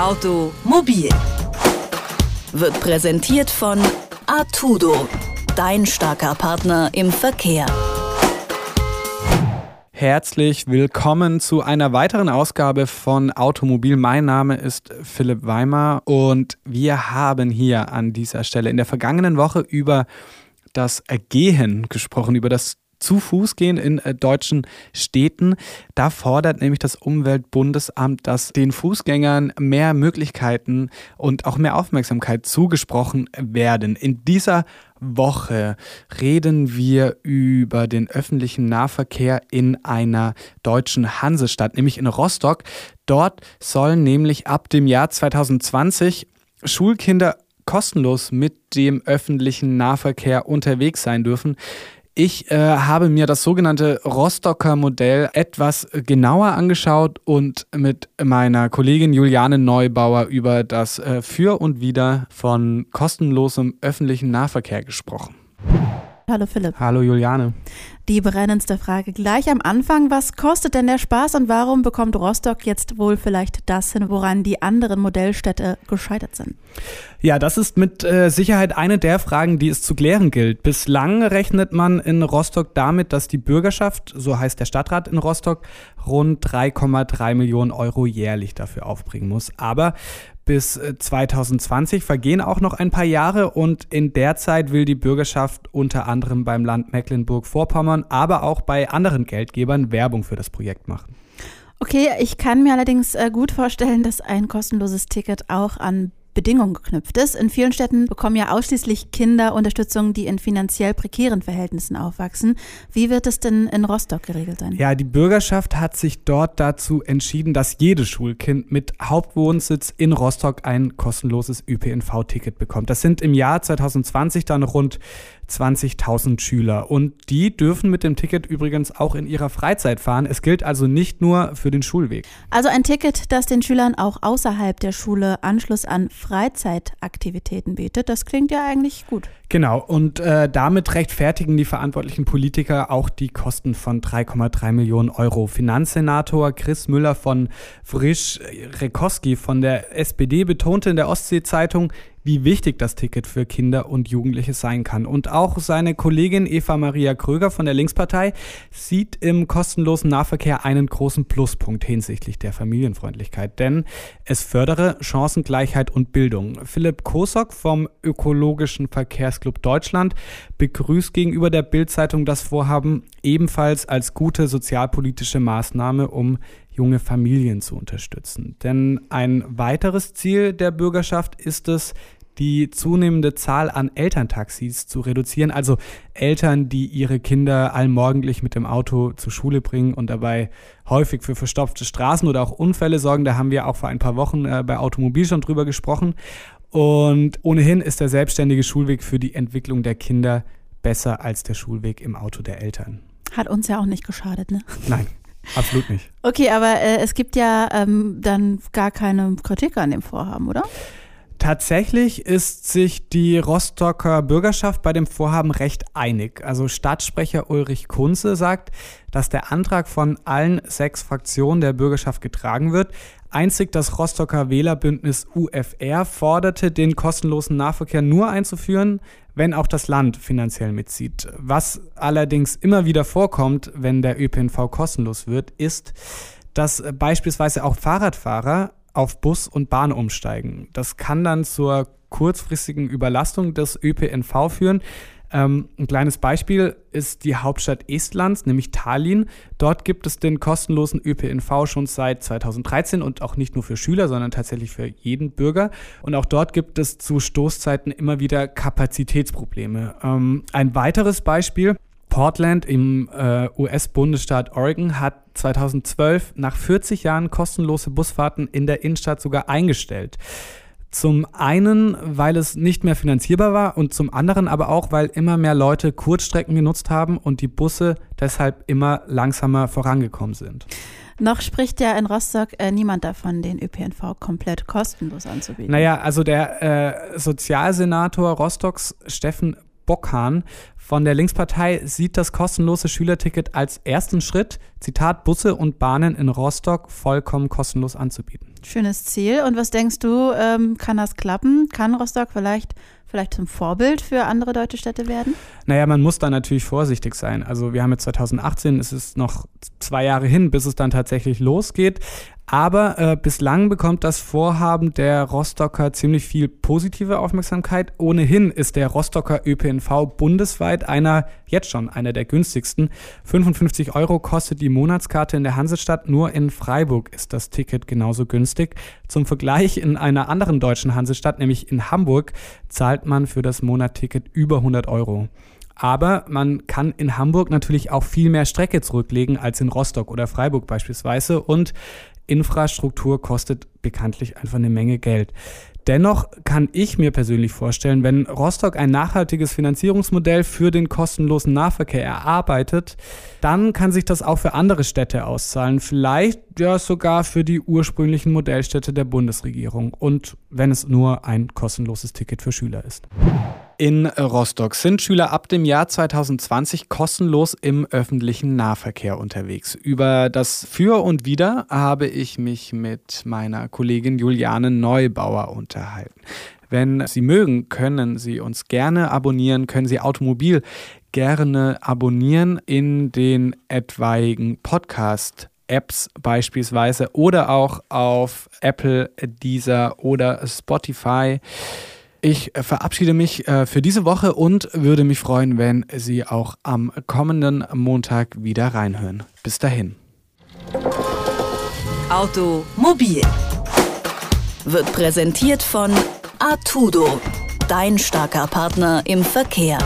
Automobil wird präsentiert von Artudo, dein starker Partner im Verkehr. Herzlich willkommen zu einer weiteren Ausgabe von Automobil. Mein Name ist Philipp Weimer und wir haben hier an dieser Stelle in der vergangenen Woche über das Gehen gesprochen, über das zu Fuß gehen in äh, deutschen Städten. Da fordert nämlich das Umweltbundesamt, dass den Fußgängern mehr Möglichkeiten und auch mehr Aufmerksamkeit zugesprochen werden. In dieser Woche reden wir über den öffentlichen Nahverkehr in einer deutschen Hansestadt, nämlich in Rostock. Dort sollen nämlich ab dem Jahr 2020 Schulkinder kostenlos mit dem öffentlichen Nahverkehr unterwegs sein dürfen. Ich äh, habe mir das sogenannte Rostocker Modell etwas genauer angeschaut und mit meiner Kollegin Juliane Neubauer über das äh, Für und Wider von kostenlosem öffentlichen Nahverkehr gesprochen. Hallo Philipp. Hallo Juliane. Die brennendste Frage gleich am Anfang. Was kostet denn der Spaß und warum bekommt Rostock jetzt wohl vielleicht das hin, woran die anderen Modellstädte gescheitert sind? Ja, das ist mit äh, Sicherheit eine der Fragen, die es zu klären gilt. Bislang rechnet man in Rostock damit, dass die Bürgerschaft, so heißt der Stadtrat in Rostock, rund 3,3 Millionen Euro jährlich dafür aufbringen muss. Aber bis 2020 äh, vergehen auch noch ein paar Jahre und in der Zeit will die Bürgerschaft unter anderem beim Land Mecklenburg-Vorpommern, aber auch bei anderen Geldgebern Werbung für das Projekt machen. Okay, ich kann mir allerdings äh, gut vorstellen, dass ein kostenloses Ticket auch an Bedingungen geknüpft ist. In vielen Städten bekommen ja ausschließlich Kinder Unterstützung, die in finanziell prekären Verhältnissen aufwachsen. Wie wird es denn in Rostock geregelt sein? Ja, die Bürgerschaft hat sich dort dazu entschieden, dass jedes Schulkind mit Hauptwohnsitz in Rostock ein kostenloses ÖPNV-Ticket bekommt. Das sind im Jahr 2020 dann rund 20.000 Schüler. Und die dürfen mit dem Ticket übrigens auch in ihrer Freizeit fahren. Es gilt also nicht nur für den Schulweg. Also ein Ticket, das den Schülern auch außerhalb der Schule Anschluss an Freizeitaktivitäten bietet. Das klingt ja eigentlich gut. Genau, und äh, damit rechtfertigen die verantwortlichen Politiker auch die Kosten von 3,3 Millionen Euro. Finanzsenator Chris Müller von Frisch-Rekowski von der SPD betonte in der Ostsee-Zeitung, wie wichtig das Ticket für Kinder und Jugendliche sein kann. Und auch seine Kollegin Eva Maria Kröger von der Linkspartei sieht im kostenlosen Nahverkehr einen großen Pluspunkt hinsichtlich der Familienfreundlichkeit, denn es fördere Chancengleichheit und Bildung. Philipp Kosok vom Ökologischen Verkehrsclub Deutschland begrüßt gegenüber der Bildzeitung das Vorhaben ebenfalls als gute sozialpolitische Maßnahme, um junge Familien zu unterstützen. Denn ein weiteres Ziel der Bürgerschaft ist es, die zunehmende Zahl an Elterntaxis zu reduzieren. Also Eltern, die ihre Kinder allmorgendlich mit dem Auto zur Schule bringen und dabei häufig für verstopfte Straßen oder auch Unfälle sorgen. Da haben wir auch vor ein paar Wochen äh, bei Automobil schon drüber gesprochen. Und ohnehin ist der selbstständige Schulweg für die Entwicklung der Kinder besser als der Schulweg im Auto der Eltern. Hat uns ja auch nicht geschadet, ne? Nein. Absolut nicht. Okay, aber äh, es gibt ja ähm, dann gar keine Kritik an dem Vorhaben, oder? Tatsächlich ist sich die Rostocker Bürgerschaft bei dem Vorhaben recht einig. Also Stadtsprecher Ulrich Kunze sagt, dass der Antrag von allen sechs Fraktionen der Bürgerschaft getragen wird. Einzig das Rostocker Wählerbündnis UFR forderte, den kostenlosen Nahverkehr nur einzuführen, wenn auch das Land finanziell mitzieht. Was allerdings immer wieder vorkommt, wenn der ÖPNV kostenlos wird, ist, dass beispielsweise auch Fahrradfahrer auf Bus und Bahn umsteigen. Das kann dann zur kurzfristigen Überlastung des ÖPNV führen. Ähm, ein kleines Beispiel ist die Hauptstadt Estlands, nämlich Tallinn. Dort gibt es den kostenlosen ÖPNV schon seit 2013 und auch nicht nur für Schüler, sondern tatsächlich für jeden Bürger. Und auch dort gibt es zu Stoßzeiten immer wieder Kapazitätsprobleme. Ähm, ein weiteres Beispiel. Portland im äh, US-Bundesstaat Oregon hat 2012 nach 40 Jahren kostenlose Busfahrten in der Innenstadt sogar eingestellt. Zum einen, weil es nicht mehr finanzierbar war und zum anderen aber auch, weil immer mehr Leute Kurzstrecken genutzt haben und die Busse deshalb immer langsamer vorangekommen sind. Noch spricht ja in Rostock äh, niemand davon, den ÖPNV komplett kostenlos anzubieten. Naja, also der äh, Sozialsenator Rostocks, Steffen Bockhahn von der Linkspartei sieht das kostenlose Schülerticket als ersten Schritt, Zitat, Busse und Bahnen in Rostock vollkommen kostenlos anzubieten. Schönes Ziel. Und was denkst du, ähm, kann das klappen? Kann Rostock vielleicht vielleicht zum Vorbild für andere deutsche Städte werden? Naja, man muss da natürlich vorsichtig sein. Also wir haben jetzt 2018, es ist noch zwei Jahre hin, bis es dann tatsächlich losgeht. Aber äh, bislang bekommt das Vorhaben der Rostocker ziemlich viel positive Aufmerksamkeit. Ohnehin ist der Rostocker ÖPNV bundesweit einer, jetzt schon einer der günstigsten. 55 Euro kostet die Monatskarte in der Hansestadt. Nur in Freiburg ist das Ticket genauso günstig. Zum Vergleich in einer anderen deutschen Hansestadt, nämlich in Hamburg, zahlt man für das Monatticket über 100 Euro. Aber man kann in Hamburg natürlich auch viel mehr Strecke zurücklegen als in Rostock oder Freiburg beispielsweise. Und Infrastruktur kostet bekanntlich einfach eine Menge Geld. Dennoch kann ich mir persönlich vorstellen, wenn Rostock ein nachhaltiges Finanzierungsmodell für den kostenlosen Nahverkehr erarbeitet, dann kann sich das auch für andere Städte auszahlen. Vielleicht ja sogar für die ursprünglichen Modellstädte der Bundesregierung. Und wenn es nur ein kostenloses Ticket für Schüler ist. In Rostock sind Schüler ab dem Jahr 2020 kostenlos im öffentlichen Nahverkehr unterwegs. Über das Für und Wider habe ich mich mit meiner Kollegin Juliane Neubauer unterhalten. Wenn Sie mögen, können Sie uns gerne abonnieren, können Sie Automobil gerne abonnieren in den etwaigen Podcast Apps beispielsweise oder auch auf Apple, Deezer oder Spotify. Ich äh, verabschiede mich äh, für diese Woche und würde mich freuen, wenn Sie auch am kommenden Montag wieder reinhören. Bis dahin. Automobil wird präsentiert von Artudo, dein starker Partner im Verkehr.